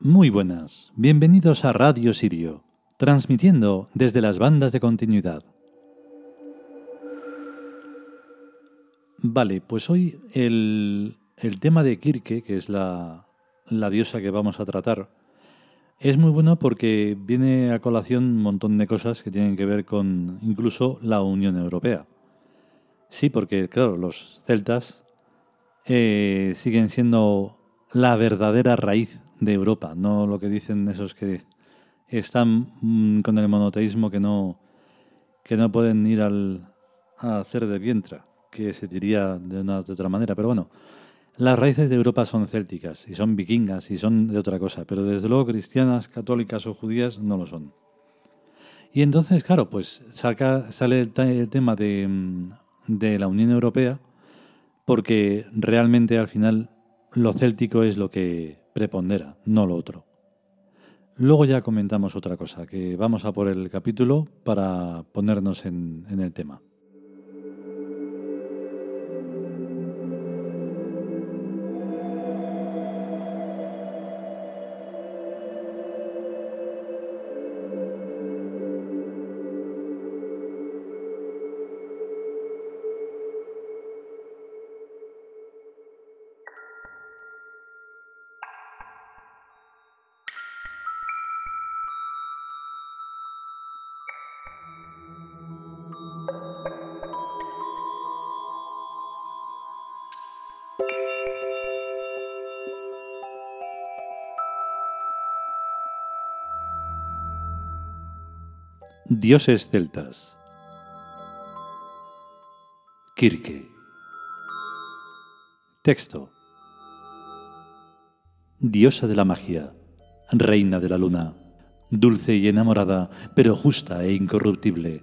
Muy buenas, bienvenidos a Radio Sirio, transmitiendo desde las bandas de continuidad. Vale, pues hoy el, el tema de Kirke, que es la, la diosa que vamos a tratar, es muy bueno porque viene a colación un montón de cosas que tienen que ver con incluso la Unión Europea. Sí, porque claro, los celtas eh, siguen siendo la verdadera raíz de Europa, no lo que dicen esos que están mm, con el monoteísmo que no, que no pueden ir al, a hacer de vientra, que se diría de una de otra manera. Pero bueno, las raíces de Europa son célticas y son vikingas y son de otra cosa, pero desde luego cristianas, católicas o judías no lo son. Y entonces, claro, pues saca, sale el, el tema de, mm, de la Unión Europea porque realmente al final lo céltico es lo que prepondera, no lo otro. Luego ya comentamos otra cosa, que vamos a por el capítulo para ponernos en, en el tema. Dioses celtas. Kirke. Texto. Diosa de la magia, reina de la luna, dulce y enamorada, pero justa e incorruptible.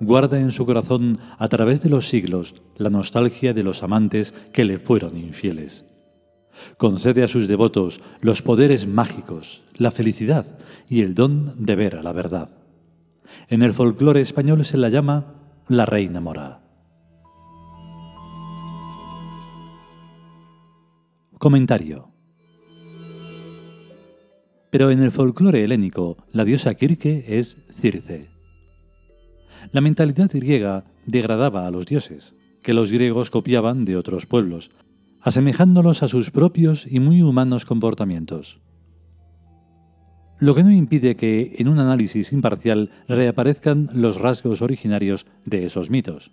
Guarda en su corazón a través de los siglos la nostalgia de los amantes que le fueron infieles. Concede a sus devotos los poderes mágicos, la felicidad y el don de ver a la verdad. En el folclore español se la llama la reina mora. Comentario. Pero en el folclore helénico, la diosa Kirke es Circe. La mentalidad griega degradaba a los dioses, que los griegos copiaban de otros pueblos, asemejándolos a sus propios y muy humanos comportamientos lo que no impide que en un análisis imparcial reaparezcan los rasgos originarios de esos mitos.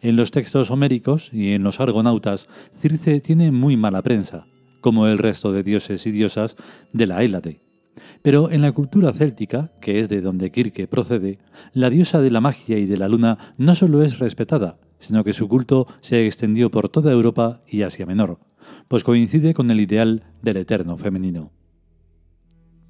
En los textos homéricos y en los argonautas, Circe tiene muy mala prensa, como el resto de dioses y diosas de la Hélade. Pero en la cultura céltica, que es de donde Kirke procede, la diosa de la magia y de la luna no solo es respetada, sino que su culto se extendió por toda Europa y Asia Menor, pues coincide con el ideal del eterno femenino.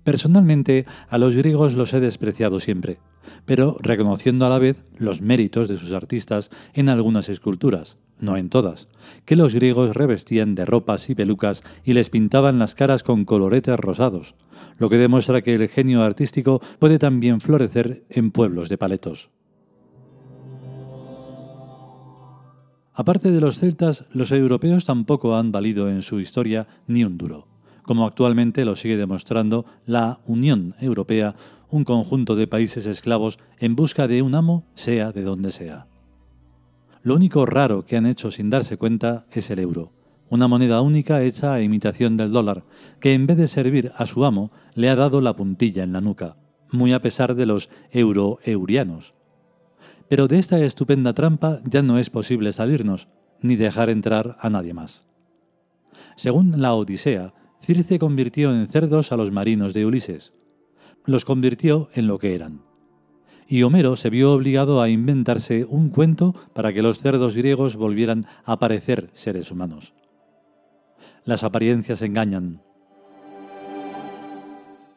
Personalmente, a los griegos los he despreciado siempre, pero reconociendo a la vez los méritos de sus artistas en algunas esculturas, no en todas, que los griegos revestían de ropas y pelucas y les pintaban las caras con coloretes rosados, lo que demuestra que el genio artístico puede también florecer en pueblos de paletos. Aparte de los celtas, los europeos tampoco han valido en su historia ni un duro como actualmente lo sigue demostrando la Unión Europea, un conjunto de países esclavos en busca de un amo, sea de donde sea. Lo único raro que han hecho sin darse cuenta es el euro, una moneda única hecha a imitación del dólar, que en vez de servir a su amo, le ha dado la puntilla en la nuca, muy a pesar de los euro-eurianos. Pero de esta estupenda trampa ya no es posible salirnos, ni dejar entrar a nadie más. Según la Odisea, Circe convirtió en cerdos a los marinos de Ulises. Los convirtió en lo que eran. Y Homero se vio obligado a inventarse un cuento para que los cerdos griegos volvieran a parecer seres humanos. Las apariencias engañan.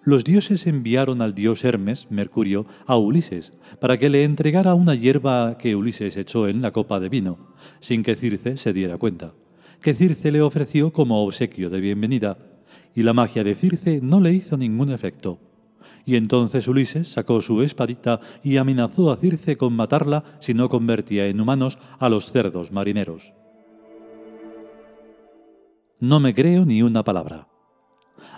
Los dioses enviaron al dios Hermes, Mercurio, a Ulises, para que le entregara una hierba que Ulises echó en la copa de vino, sin que Circe se diera cuenta, que Circe le ofreció como obsequio de bienvenida, y la magia de Circe no le hizo ningún efecto. Y entonces Ulises sacó su espadita y amenazó a Circe con matarla si no convertía en humanos a los cerdos marineros. No me creo ni una palabra.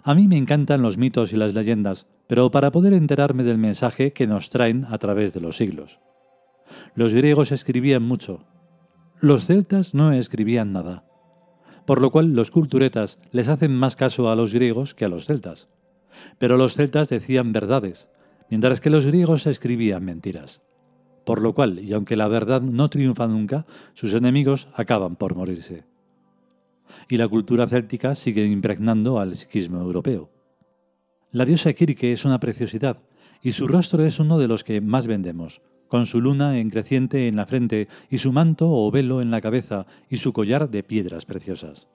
A mí me encantan los mitos y las leyendas, pero para poder enterarme del mensaje que nos traen a través de los siglos. Los griegos escribían mucho. Los celtas no escribían nada. Por lo cual los culturetas les hacen más caso a los griegos que a los celtas. Pero los celtas decían verdades, mientras que los griegos escribían mentiras. Por lo cual, y aunque la verdad no triunfa nunca, sus enemigos acaban por morirse. Y la cultura céltica sigue impregnando al psiquismo europeo. La diosa Kirke es una preciosidad, y su rostro es uno de los que más vendemos, con su luna en creciente en la frente y su manto o velo en la cabeza y su collar de piedras preciosas.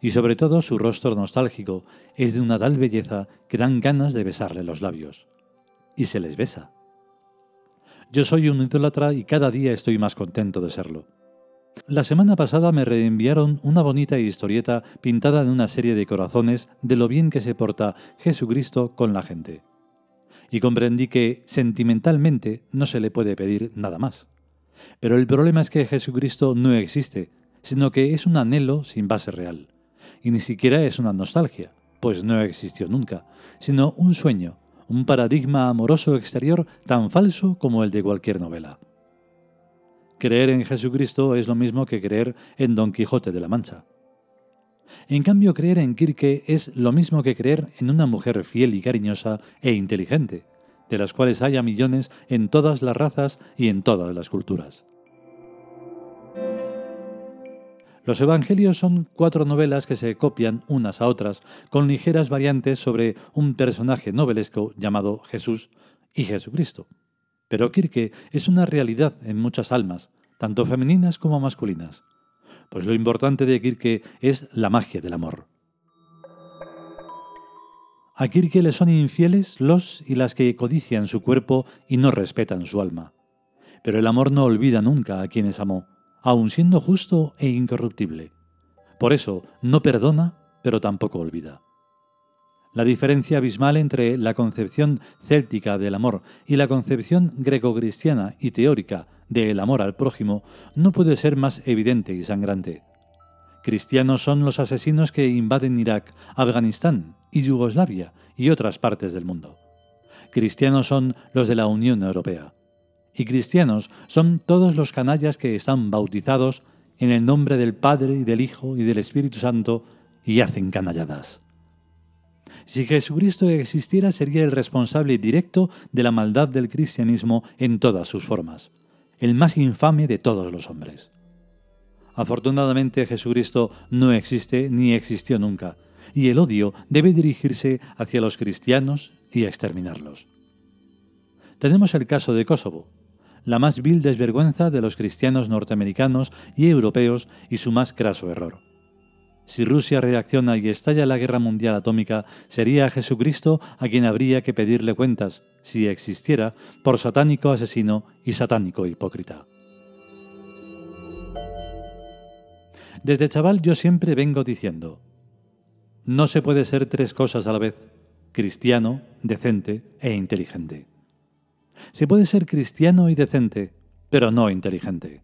Y sobre todo su rostro nostálgico es de una tal belleza que dan ganas de besarle los labios. Y se les besa. Yo soy un idólatra y cada día estoy más contento de serlo. La semana pasada me reenviaron una bonita historieta pintada en una serie de corazones de lo bien que se porta Jesucristo con la gente. Y comprendí que sentimentalmente no se le puede pedir nada más. Pero el problema es que Jesucristo no existe, sino que es un anhelo sin base real. Y ni siquiera es una nostalgia, pues no existió nunca, sino un sueño, un paradigma amoroso exterior tan falso como el de cualquier novela. Creer en Jesucristo es lo mismo que creer en Don Quijote de la Mancha. En cambio, creer en Kirke es lo mismo que creer en una mujer fiel y cariñosa e inteligente, de las cuales haya millones en todas las razas y en todas las culturas. Los Evangelios son cuatro novelas que se copian unas a otras, con ligeras variantes sobre un personaje novelesco llamado Jesús y Jesucristo. Pero Kirke es una realidad en muchas almas, tanto femeninas como masculinas. Pues lo importante de Kirke es la magia del amor. A Kirke le son infieles los y las que codician su cuerpo y no respetan su alma. Pero el amor no olvida nunca a quienes amó aun siendo justo e incorruptible. Por eso no perdona, pero tampoco olvida. La diferencia abismal entre la concepción céltica del amor y la concepción greco-cristiana y teórica del amor al prójimo no puede ser más evidente y sangrante. Cristianos son los asesinos que invaden Irak, Afganistán y Yugoslavia y otras partes del mundo. Cristianos son los de la Unión Europea y cristianos son todos los canallas que están bautizados en el nombre del Padre y del Hijo y del Espíritu Santo y hacen canalladas. Si Jesucristo existiera sería el responsable directo de la maldad del cristianismo en todas sus formas, el más infame de todos los hombres. Afortunadamente Jesucristo no existe ni existió nunca, y el odio debe dirigirse hacia los cristianos y exterminarlos. Tenemos el caso de Kosovo, la más vil desvergüenza de los cristianos norteamericanos y europeos y su más craso error. Si Rusia reacciona y estalla la guerra mundial atómica, sería a Jesucristo a quien habría que pedirle cuentas, si existiera, por satánico asesino y satánico hipócrita. Desde chaval yo siempre vengo diciendo, no se puede ser tres cosas a la vez, cristiano, decente e inteligente. Se puede ser cristiano y decente, pero no inteligente.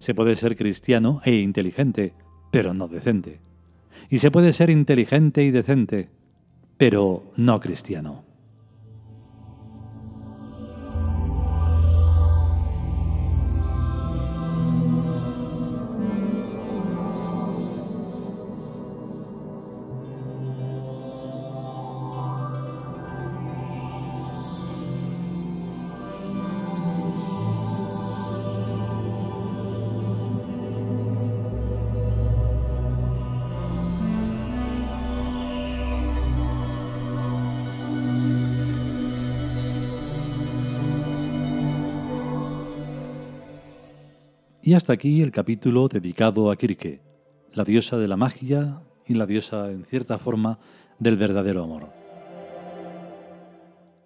Se puede ser cristiano e inteligente, pero no decente. Y se puede ser inteligente y decente, pero no cristiano. Y hasta aquí el capítulo dedicado a Kirke, la diosa de la magia y la diosa, en cierta forma, del verdadero amor.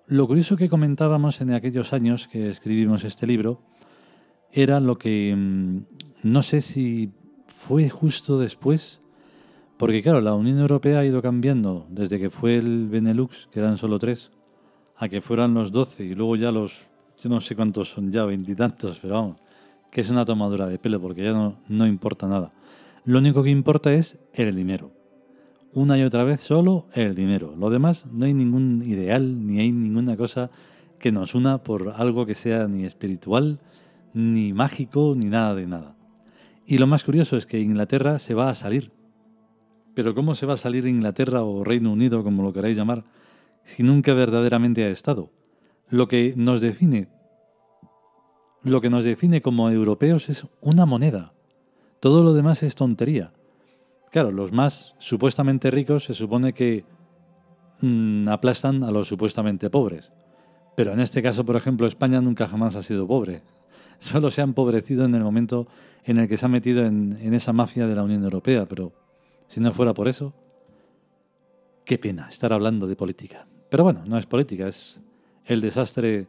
Lo curioso que comentábamos en aquellos años que escribimos este libro era lo que mm, no sé si fue justo después, porque claro, la Unión Europea ha ido cambiando desde que fue el Benelux, que eran solo tres, a que fueran los doce y luego ya los, yo no sé cuántos son ya, veintitantos, pero vamos, que es una tomadura de pelo, porque ya no, no importa nada. Lo único que importa es el dinero. una y otra vez solo el dinero. Lo demás no hay ningún ideal ni hay ninguna cosa que nos una por algo que sea ni espiritual, ni mágico, ni nada de nada. Y lo más curioso es que Inglaterra se va a salir. Pero ¿cómo se va a salir Inglaterra o Reino Unido, como lo queráis llamar, si nunca verdaderamente ha estado? Lo que nos define, lo que nos define como europeos es una moneda. Todo lo demás es tontería. Claro, los más supuestamente ricos se supone que mm, aplastan a los supuestamente pobres. Pero en este caso, por ejemplo, España nunca jamás ha sido pobre. Solo se ha empobrecido en el momento en el que se ha metido en, en esa mafia de la Unión Europea. Pero si no fuera por eso, qué pena estar hablando de política. Pero bueno, no es política, es el desastre,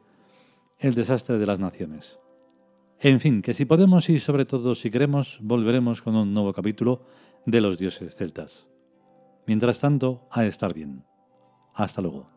el desastre de las naciones. En fin, que si podemos y sobre todo si queremos, volveremos con un nuevo capítulo de los dioses celtas. Mientras tanto, a estar bien. Hasta luego.